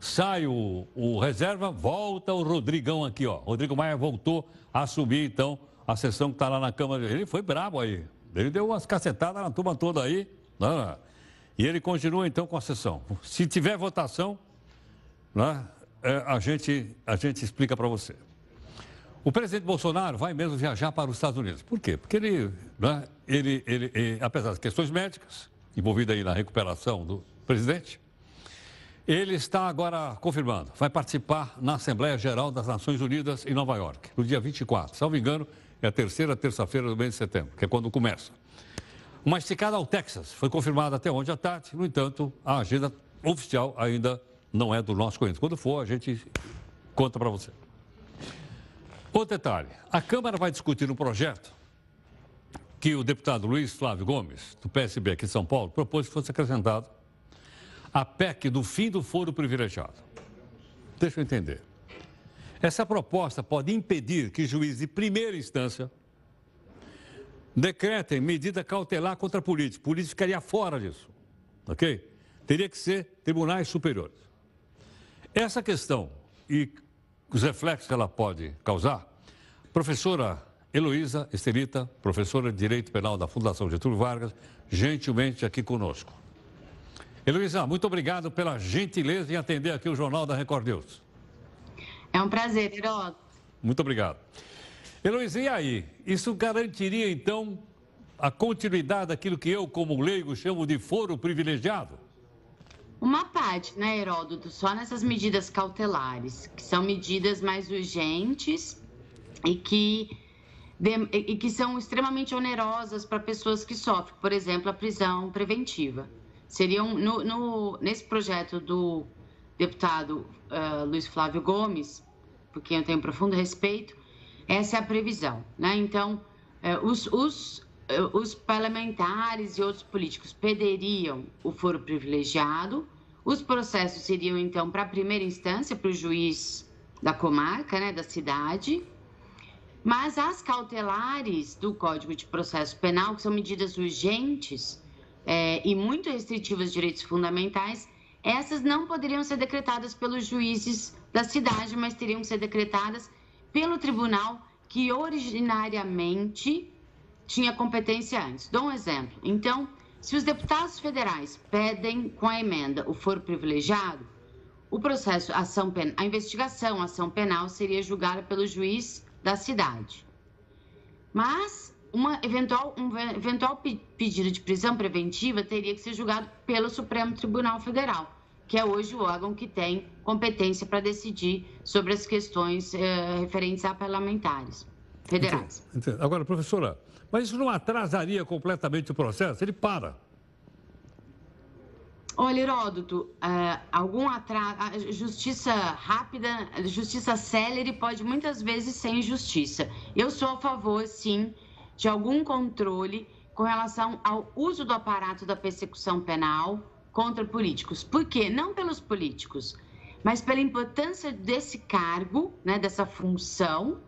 sai o, o reserva, volta o Rodrigão aqui, ó. Rodrigo Maia voltou a assumir, então, a sessão que está lá na Câmara. Ele foi brabo aí. Ele deu umas cacetadas na turma toda aí. Né? E ele continua, então, com a sessão. Se tiver votação, né, é, a, gente, a gente explica para você. O presidente Bolsonaro vai mesmo viajar para os Estados Unidos. Por quê? Porque ele, né, ele, ele, ele apesar das questões médicas, envolvido aí na recuperação do presidente, ele está agora confirmando, vai participar na Assembleia Geral das Nações Unidas em Nova York, no dia 24. Salvo engano, é a terceira terça-feira do mês de setembro, que é quando começa. Uma esticada ao Texas foi confirmada até ontem à tarde, no entanto, a agenda oficial ainda não é do nosso conhecimento. Quando for, a gente conta para você. Outro detalhe: a Câmara vai discutir um projeto que o deputado Luiz Flávio Gomes, do PSB aqui de São Paulo, propôs que fosse acrescentado a PEC do fim do foro privilegiado. Deixa eu entender. Essa proposta pode impedir que juízes de primeira instância decretem medida cautelar contra políticos. Político ficaria fora disso, ok? Teria que ser tribunais superiores. Essa questão e os reflexos que ela pode causar, professora Heloísa Estelita, professora de Direito Penal da Fundação Getúlio Vargas, gentilmente aqui conosco. Heloísa, muito obrigado pela gentileza em atender aqui o Jornal da Record News. É um prazer, Heródoto. Muito obrigado. Heloísa, e aí? Isso garantiria, então, a continuidade daquilo que eu, como leigo, chamo de foro privilegiado? Uma parte, né, Heródoto? Só nessas medidas cautelares, que são medidas mais urgentes e que, e que são extremamente onerosas para pessoas que sofrem, por exemplo, a prisão preventiva. Seriam, no, no nesse projeto do deputado uh, Luiz Flávio Gomes, por quem eu tenho profundo respeito, essa é a previsão. Né? Então, eh, os, os, eh, os parlamentares e outros políticos perderiam o foro privilegiado, os processos seriam, então, para a primeira instância, para o juiz da comarca, né, da cidade, mas as cautelares do Código de Processo Penal, que são medidas urgentes é, e muito restritivas de direitos fundamentais, essas não poderiam ser decretadas pelos juízes da cidade, mas teriam que ser decretadas pelo tribunal que originariamente tinha competência antes. Dou um exemplo. Então, se os deputados federais pedem com a emenda o foro privilegiado, o processo, a, ação, a investigação, a ação penal seria julgada pelo juiz da cidade. Mas uma eventual, um eventual pedido de prisão preventiva teria que ser julgado pelo Supremo Tribunal Federal que é hoje o órgão que tem competência para decidir sobre as questões eh, referentes a parlamentares federais. Entendo, entendo. Agora, professora, mas isso não atrasaria completamente o processo? Ele para. Olha, Heródoto, uh, algum atraso, justiça rápida, justiça célere pode muitas vezes ser injustiça. Eu sou a favor, sim, de algum controle com relação ao uso do aparato da persecução penal, contra políticos. Por quê? Não pelos políticos, mas pela importância desse cargo, né, dessa função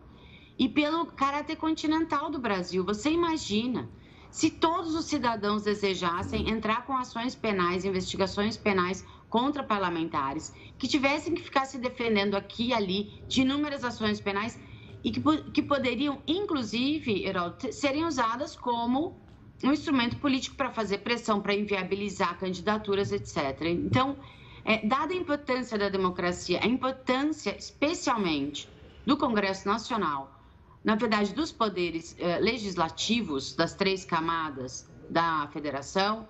e pelo caráter continental do Brasil. Você imagina se todos os cidadãos desejassem entrar com ações penais, investigações penais contra parlamentares, que tivessem que ficar se defendendo aqui e ali de inúmeras ações penais e que, que poderiam, inclusive, Herói, serem usadas como um instrumento político para fazer pressão, para inviabilizar candidaturas, etc. Então, é, dada a importância da democracia, a importância especialmente do Congresso Nacional, na verdade, dos poderes eh, legislativos das três camadas da federação,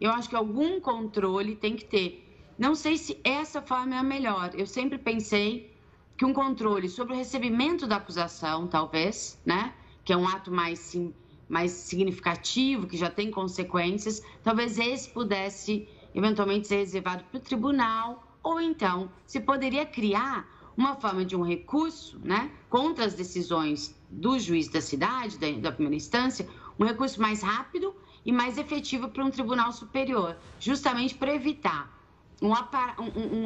eu acho que algum controle tem que ter. Não sei se essa forma é a melhor. Eu sempre pensei que um controle sobre o recebimento da acusação, talvez, né, que é um ato mais, sim, mais significativo, que já tem consequências, talvez esse pudesse eventualmente ser reservado para o tribunal, ou então se poderia criar uma forma de um recurso né, contra as decisões do juiz da cidade, da, da primeira instância, um recurso mais rápido e mais efetivo para um tribunal superior, justamente para evitar um, apar,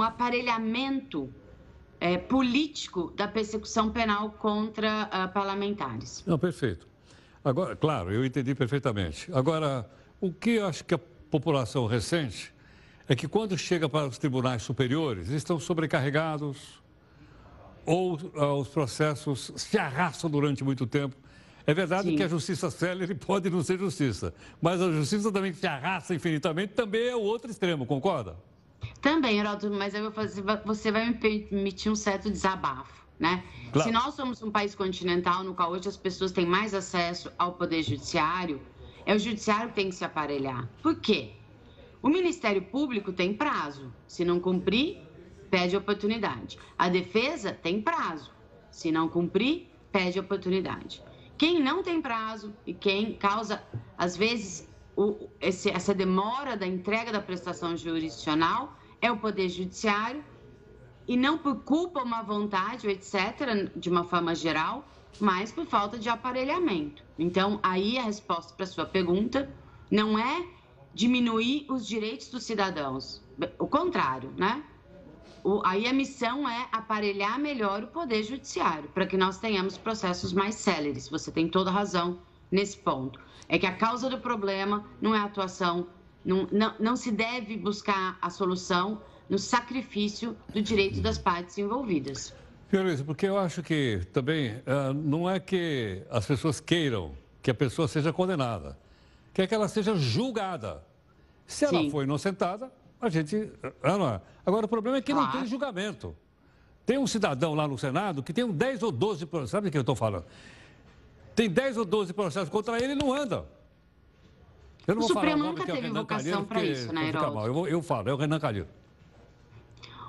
aparelhamento é, político da persecução penal contra uh, parlamentares. Não, perfeito. Agora, claro, eu entendi perfeitamente. Agora, o que eu acho que a população recente é que quando chega para os tribunais superiores, estão sobrecarregados, ou uh, os processos se arrastam durante muito tempo. É verdade Sim. que a justiça célere pode não ser justiça, mas a justiça também que se arrasta infinitamente também é o outro extremo, concorda? Também, Heródoto, mas eu vou fazer, você vai me permitir um certo desabafo. Né? Claro. Se nós somos um país continental no qual hoje as pessoas têm mais acesso ao poder judiciário, é o judiciário que tem que se aparelhar. Por quê? O Ministério Público tem prazo. Se não cumprir, pede oportunidade. A defesa tem prazo. Se não cumprir, pede oportunidade. Quem não tem prazo e quem causa, às vezes, o, esse, essa demora da entrega da prestação jurisdicional é o Poder Judiciário, e não por culpa, uma vontade, etc., de uma forma geral, mas por falta de aparelhamento. Então, aí a resposta para sua pergunta não é diminuir os direitos dos cidadãos, o contrário, né? o, aí a missão é aparelhar melhor o Poder Judiciário, para que nós tenhamos processos mais céleres. Você tem toda razão nesse ponto. É que a causa do problema não é a atuação, não, não, não se deve buscar a solução no sacrifício do direito das partes envolvidas. Luiz, porque eu acho que também uh, não é que as pessoas queiram que a pessoa seja condenada, quer que ela seja julgada. Se ela Sim. for inocentada, a gente. Ah, é? Agora, o problema é que não tem julgamento. Tem um cidadão lá no Senado que tem 10 ou 12 processos. Sabe o que eu estou falando? Tem 10 ou 12 processos contra ele e não anda. Eu não o vou Supremo falar nunca teve é vocação para isso, né, Herói? Eu, eu falo, é o Renan Calheiro.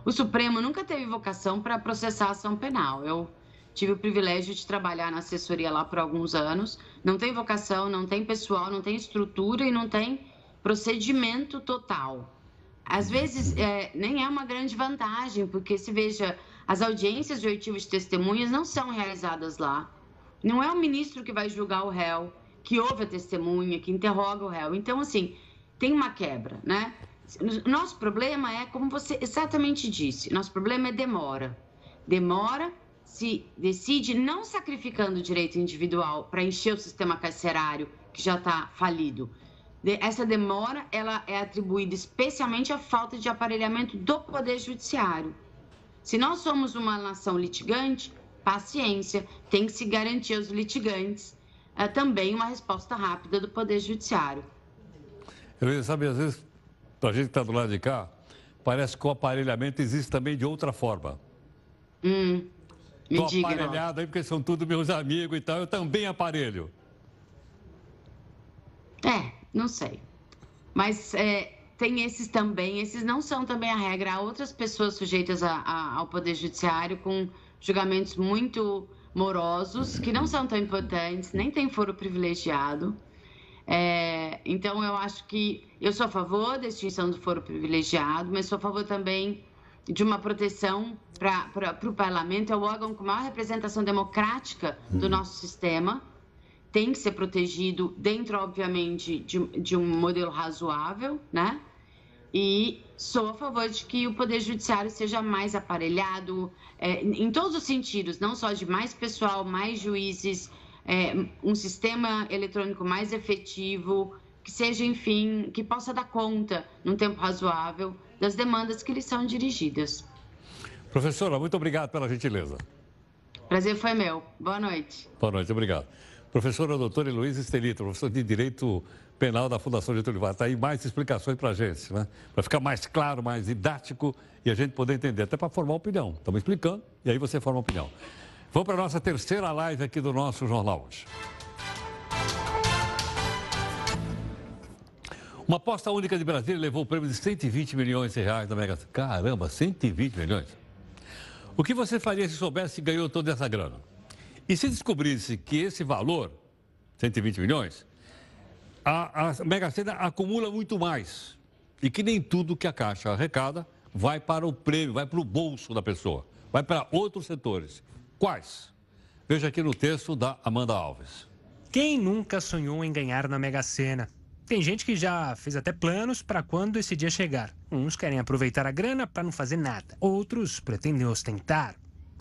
O Supremo nunca teve vocação para processar ação penal. Eu tive o privilégio de trabalhar na assessoria lá por alguns anos. Não tem vocação, não tem pessoal, não tem estrutura e não tem procedimento total. Às vezes, é, nem é uma grande vantagem, porque se veja, as audiências de oitivos de testemunhas não são realizadas lá. Não é o ministro que vai julgar o réu, que ouve a testemunha, que interroga o réu. Então, assim, tem uma quebra, né? Nosso problema é, como você exatamente disse, nosso problema é demora. Demora se decide não sacrificando o direito individual para encher o sistema carcerário que já está falido essa demora ela é atribuída especialmente à falta de aparelhamento do Poder Judiciário. Se nós somos uma nação litigante, paciência, tem que se garantir aos litigantes é, também uma resposta rápida do Poder Judiciário. Eu sabe, às vezes, para a gente que está do lado de cá, parece que o aparelhamento existe também de outra forma. Hum, me Tô diga, aparelhado aí porque são todos meus amigos e tal, eu também aparelho. É, não sei. Mas é, tem esses também, esses não são também a regra. Há outras pessoas sujeitas a, a, ao Poder Judiciário com julgamentos muito morosos, que não são tão importantes, nem tem foro privilegiado. É, então, eu acho que eu sou a favor da extinção do foro privilegiado, mas sou a favor também de uma proteção para o parlamento, é o órgão com maior representação democrática do uhum. nosso sistema tem que ser protegido dentro, obviamente, de, de um modelo razoável, né? E sou a favor de que o Poder Judiciário seja mais aparelhado é, em todos os sentidos, não só de mais pessoal, mais juízes, é, um sistema eletrônico mais efetivo, que seja, enfim, que possa dar conta, num tempo razoável, das demandas que lhe são dirigidas. Professora, muito obrigado pela gentileza. Prazer foi meu. Boa noite. Boa noite, obrigado. Professora doutora Heloísa Estelito, professora de Direito Penal da Fundação Getúlio Vargas. Está aí mais explicações para a gente, né? Para ficar mais claro, mais didático e a gente poder entender, até para formar opinião. Estamos explicando e aí você forma opinião. Vamos para a nossa terceira live aqui do nosso jornal hoje. Uma aposta única de Brasília levou o prêmio de 120 milhões de reais da Mega Sena. Caramba, 120 milhões. O que você faria se soubesse que ganhou toda essa grana? E se descobrisse que esse valor, 120 milhões, a, a Mega Sena acumula muito mais e que nem tudo que a Caixa arrecada vai para o prêmio, vai para o bolso da pessoa, vai para outros setores. Quais? Veja aqui no texto da Amanda Alves. Quem nunca sonhou em ganhar na Mega Sena? Tem gente que já fez até planos para quando esse dia chegar. Uns querem aproveitar a grana para não fazer nada, outros pretendem ostentar.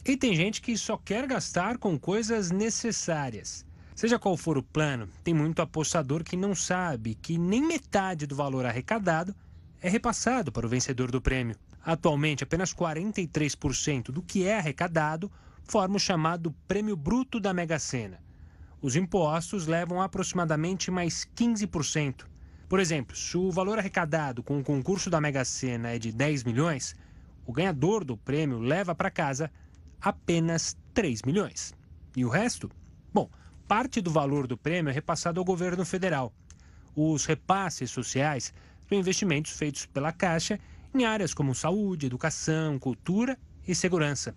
E tem gente que só quer gastar com coisas necessárias. Seja qual for o plano, tem muito apostador que não sabe que nem metade do valor arrecadado é repassado para o vencedor do prêmio. Atualmente, apenas 43% do que é arrecadado forma o chamado Prêmio Bruto da Mega Sena. Os impostos levam aproximadamente mais 15%. Por exemplo, se o valor arrecadado com o concurso da Mega Sena é de 10 milhões, o ganhador do prêmio leva para casa apenas 3 milhões. E o resto? Bom, parte do valor do prêmio é repassado ao governo federal. Os repasses sociais são investimentos feitos pela Caixa em áreas como saúde, educação, cultura e segurança.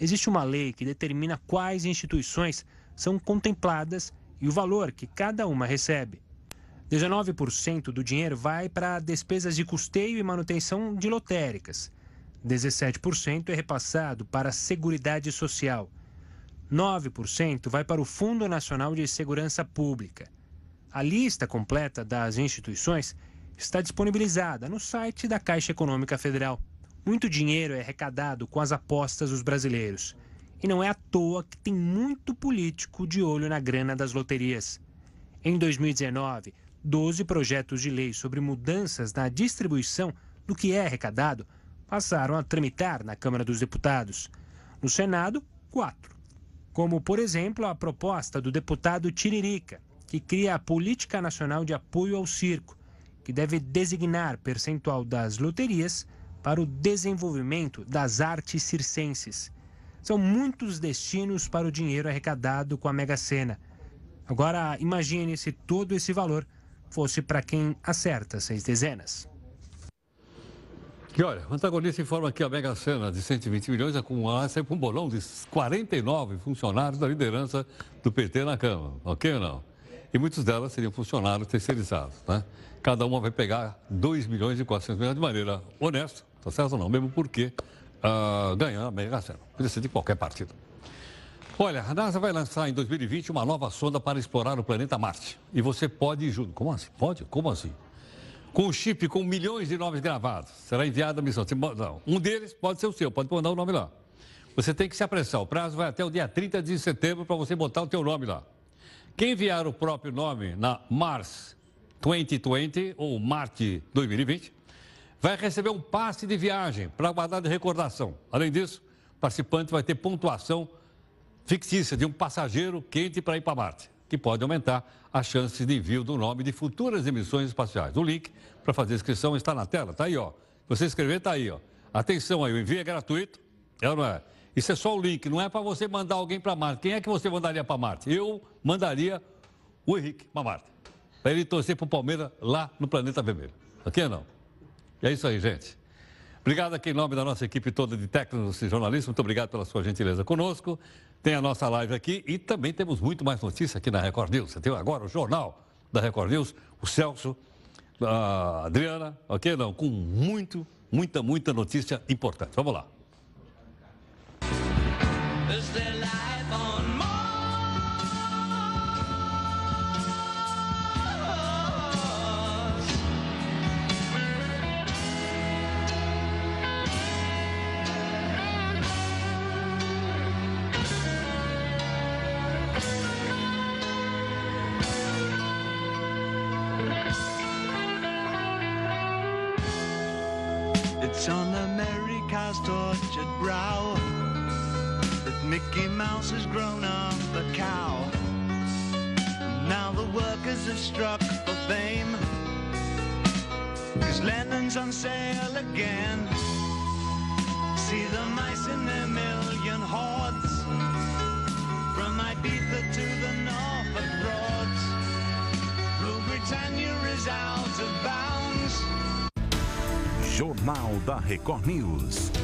Existe uma lei que determina quais instituições são contempladas e o valor que cada uma recebe. 19% do dinheiro vai para despesas de custeio e manutenção de lotéricas. 17% é repassado para a Seguridade Social 9% vai para o Fundo Nacional de Segurança Pública. A lista completa das instituições está disponibilizada no site da Caixa Econômica Federal. Muito dinheiro é arrecadado com as apostas dos brasileiros. E não é à toa que tem muito político de olho na grana das loterias. Em 2019, 12 projetos de lei sobre mudanças na distribuição do que é arrecadado passaram a tramitar na Câmara dos Deputados. No Senado, quatro como, por exemplo, a proposta do deputado Tiririca, que cria a Política Nacional de Apoio ao Circo, que deve designar percentual das loterias para o desenvolvimento das artes circenses. São muitos destinos para o dinheiro arrecadado com a Mega Sena. Agora, imagine se todo esse valor fosse para quem acerta seis dezenas. E olha, o antagonista informa que a Mega Sena de 120 milhões acumula sempre um bolão de 49 funcionários da liderança do PT na Câmara, ok ou não? E muitos delas seriam funcionários terceirizados, né? Cada uma vai pegar 2 milhões e 400 milhões de maneira honesta, tá certo ou não? Mesmo porque uh, ganhar a Mega Sena. Ser de qualquer partido. Olha, a NASA vai lançar em 2020 uma nova sonda para explorar o planeta Marte. E você pode ir junto. Como assim? Pode? Como assim? com o chip com milhões de nomes gravados. Será enviada a missão. Não, um deles pode ser o seu, pode mandar o nome lá. Você tem que se apressar. O prazo vai até o dia 30 de setembro para você botar o teu nome lá. Quem enviar o próprio nome na Mars 2020 ou Marte 2020 vai receber um passe de viagem para guardar de recordação. Além disso, o participante vai ter pontuação fictícia de um passageiro quente para ir para Marte que pode aumentar as chances de envio do nome de futuras emissões espaciais. O link para fazer a inscrição está na tela, está aí, ó. Você escrever, está aí, ó. Atenção aí, o envio é gratuito, é ou não é? Isso é só o link, não é para você mandar alguém para Marte. Quem é que você mandaria para Marte? Eu mandaria o Henrique para Marte. Para ele torcer para o Palmeiras lá no planeta vermelho. Ou não? E é isso aí, gente. Obrigado aqui em nome da nossa equipe toda de técnicos e jornalistas. Muito obrigado pela sua gentileza conosco. Tem a nossa live aqui e também temos muito mais notícias aqui na Record News. Você tem agora o jornal da Record News, o Celso, a Adriana, ok? Não, com muito, muita, muita notícia importante. Vamos lá. Lennon's on sale again. See the mice in their million hordes. From Ibiza to the Norfolk Broads. Rule Britannia is out of bounds. Jornal da Record News.